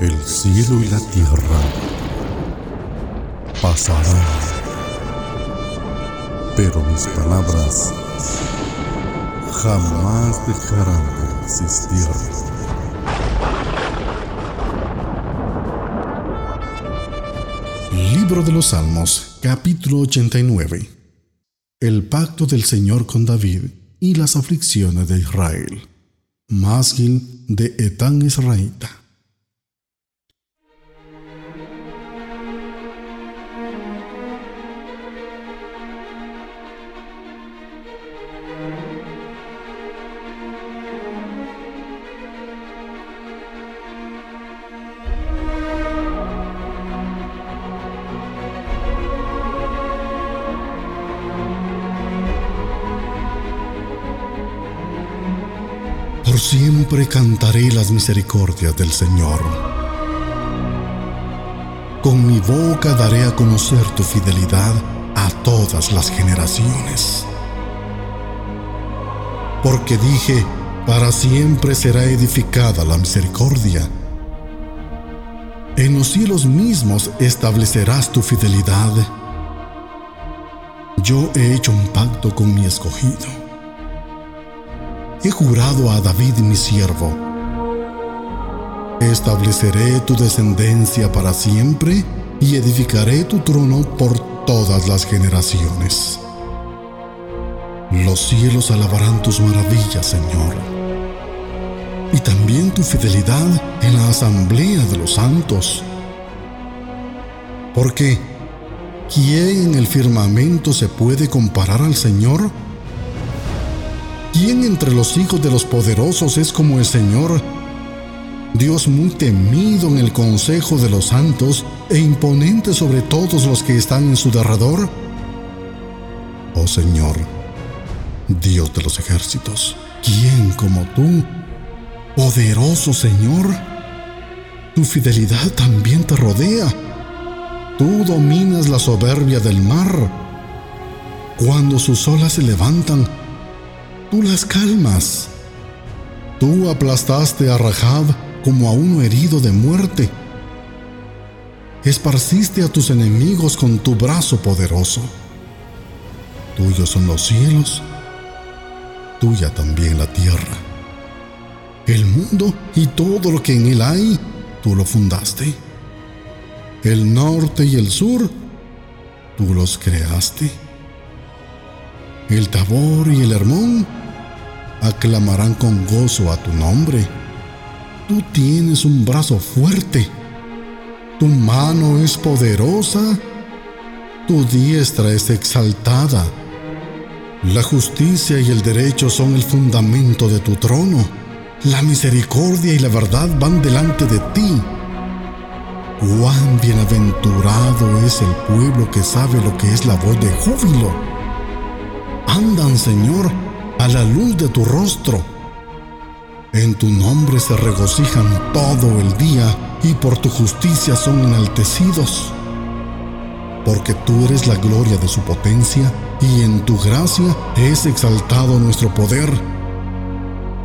El cielo y la tierra pasarán, pero mis palabras jamás dejarán de existir. Libro de los Salmos, capítulo 89. El pacto del Señor con David y las aflicciones de Israel. Masgil de Etán Israelita. Por siempre cantaré las misericordias del Señor. Con mi boca daré a conocer tu fidelidad a todas las generaciones. Porque dije, para siempre será edificada la misericordia. En los cielos mismos establecerás tu fidelidad. Yo he hecho un pacto con mi escogido he jurado a David mi siervo. Estableceré tu descendencia para siempre y edificaré tu trono por todas las generaciones. Los cielos alabarán tus maravillas, Señor, y también tu fidelidad en la asamblea de los santos. Porque, ¿quién en el firmamento se puede comparar al Señor? ¿Quién entre los hijos de los poderosos es como el Señor? Dios muy temido en el consejo de los santos e imponente sobre todos los que están en su derredor. Oh Señor, Dios de los ejércitos, ¿quién como tú? Poderoso Señor, tu fidelidad también te rodea. Tú dominas la soberbia del mar. Cuando sus olas se levantan, tú las calmas. Tú aplastaste a Rahab como a uno herido de muerte. Esparciste a tus enemigos con tu brazo poderoso. Tuyos son los cielos, tuya también la tierra. El mundo y todo lo que en él hay, tú lo fundaste. El norte y el sur, tú los creaste. El Tabor y el Hermón, aclamarán con gozo a tu nombre. Tú tienes un brazo fuerte, tu mano es poderosa, tu diestra es exaltada. La justicia y el derecho son el fundamento de tu trono. La misericordia y la verdad van delante de ti. Cuán bienaventurado es el pueblo que sabe lo que es la voz de júbilo. Andan, Señor, a la luz de tu rostro. En tu nombre se regocijan todo el día y por tu justicia son enaltecidos. Porque tú eres la gloria de su potencia y en tu gracia es exaltado nuestro poder,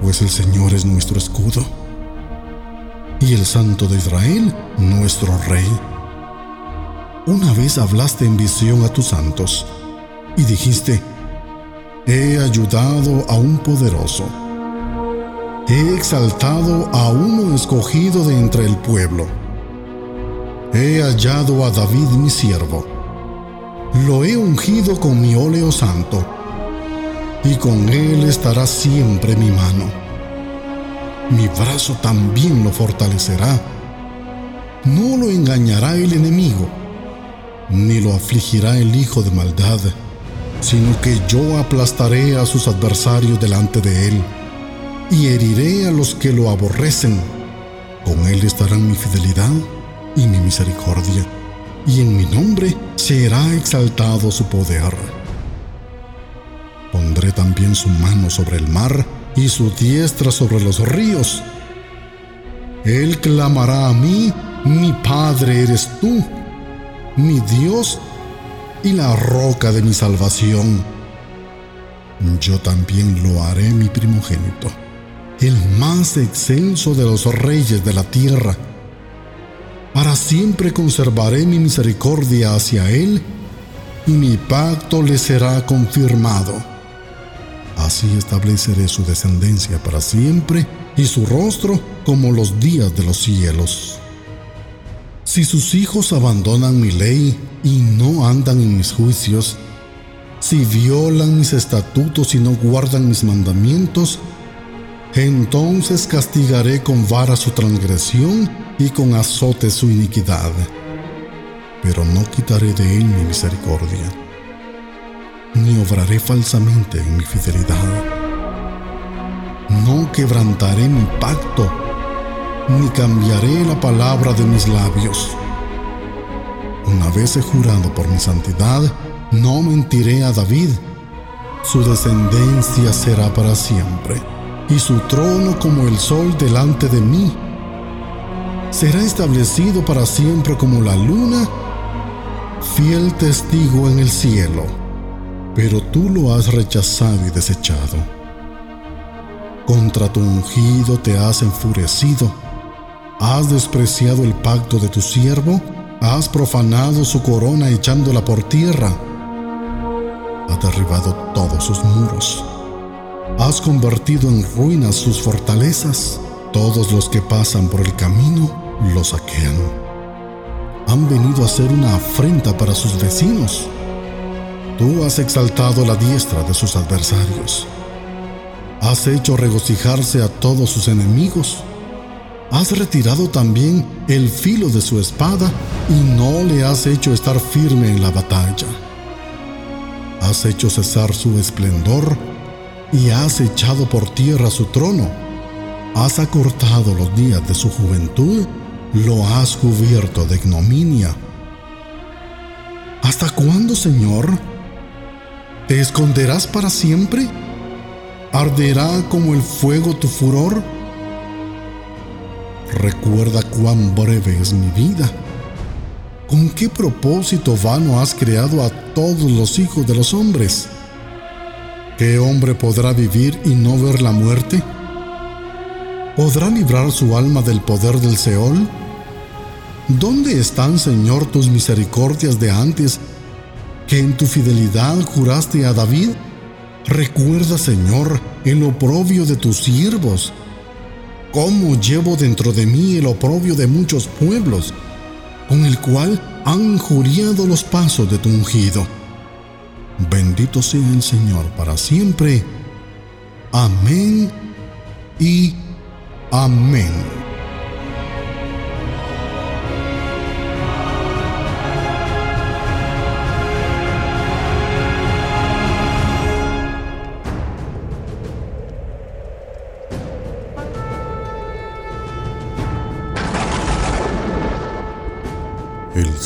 pues el Señor es nuestro escudo y el Santo de Israel nuestro Rey. Una vez hablaste en visión a tus santos y dijiste, He ayudado a un poderoso. He exaltado a uno escogido de entre el pueblo. He hallado a David mi siervo. Lo he ungido con mi óleo santo, y con él estará siempre mi mano. Mi brazo también lo fortalecerá. No lo engañará el enemigo, ni lo afligirá el hijo de maldad sino que yo aplastaré a sus adversarios delante de él y heriré a los que lo aborrecen. Con él estarán mi fidelidad y mi misericordia, y en mi nombre será exaltado su poder. Pondré también su mano sobre el mar y su diestra sobre los ríos. Él clamará a mí, mi Padre eres tú, mi Dios y la roca de mi salvación. Yo también lo haré mi primogénito, el más excelso de los reyes de la tierra. Para siempre conservaré mi misericordia hacia él y mi pacto le será confirmado. Así estableceré su descendencia para siempre y su rostro como los días de los cielos. Si sus hijos abandonan mi ley y no andan en mis juicios, si violan mis estatutos y no guardan mis mandamientos, entonces castigaré con vara su transgresión y con azote su iniquidad. Pero no quitaré de él mi misericordia, ni obraré falsamente en mi fidelidad. No quebrantaré mi pacto, ni cambiaré la palabra de mis labios. Una vez he jurado por mi santidad, no mentiré a David. Su descendencia será para siempre, y su trono como el sol delante de mí. Será establecido para siempre como la luna, fiel testigo en el cielo, pero tú lo has rechazado y desechado. Contra tu ungido te has enfurecido, has despreciado el pacto de tu siervo, has profanado su corona echándola por tierra ha derribado todos sus muros. Has convertido en ruinas sus fortalezas. Todos los que pasan por el camino lo saquean. Han venido a ser una afrenta para sus vecinos. Tú has exaltado la diestra de sus adversarios. Has hecho regocijarse a todos sus enemigos. Has retirado también el filo de su espada y no le has hecho estar firme en la batalla has hecho cesar su esplendor y has echado por tierra su trono. Has acortado los días de su juventud, lo has cubierto de ignominia. ¿Hasta cuándo, Señor? ¿Te esconderás para siempre? ¿Arderá como el fuego tu furor? Recuerda cuán breve es mi vida ¿Con qué propósito vano has creado a todos los hijos de los hombres? ¿Qué hombre podrá vivir y no ver la muerte? ¿Podrá librar su alma del poder del Seol? ¿Dónde están, Señor, tus misericordias de antes, que en tu fidelidad juraste a David? Recuerda, Señor, el oprobio de tus siervos. ¿Cómo llevo dentro de mí el oprobio de muchos pueblos? con el cual han juriado los pasos de tu ungido. Bendito sea el Señor para siempre. Amén y amén.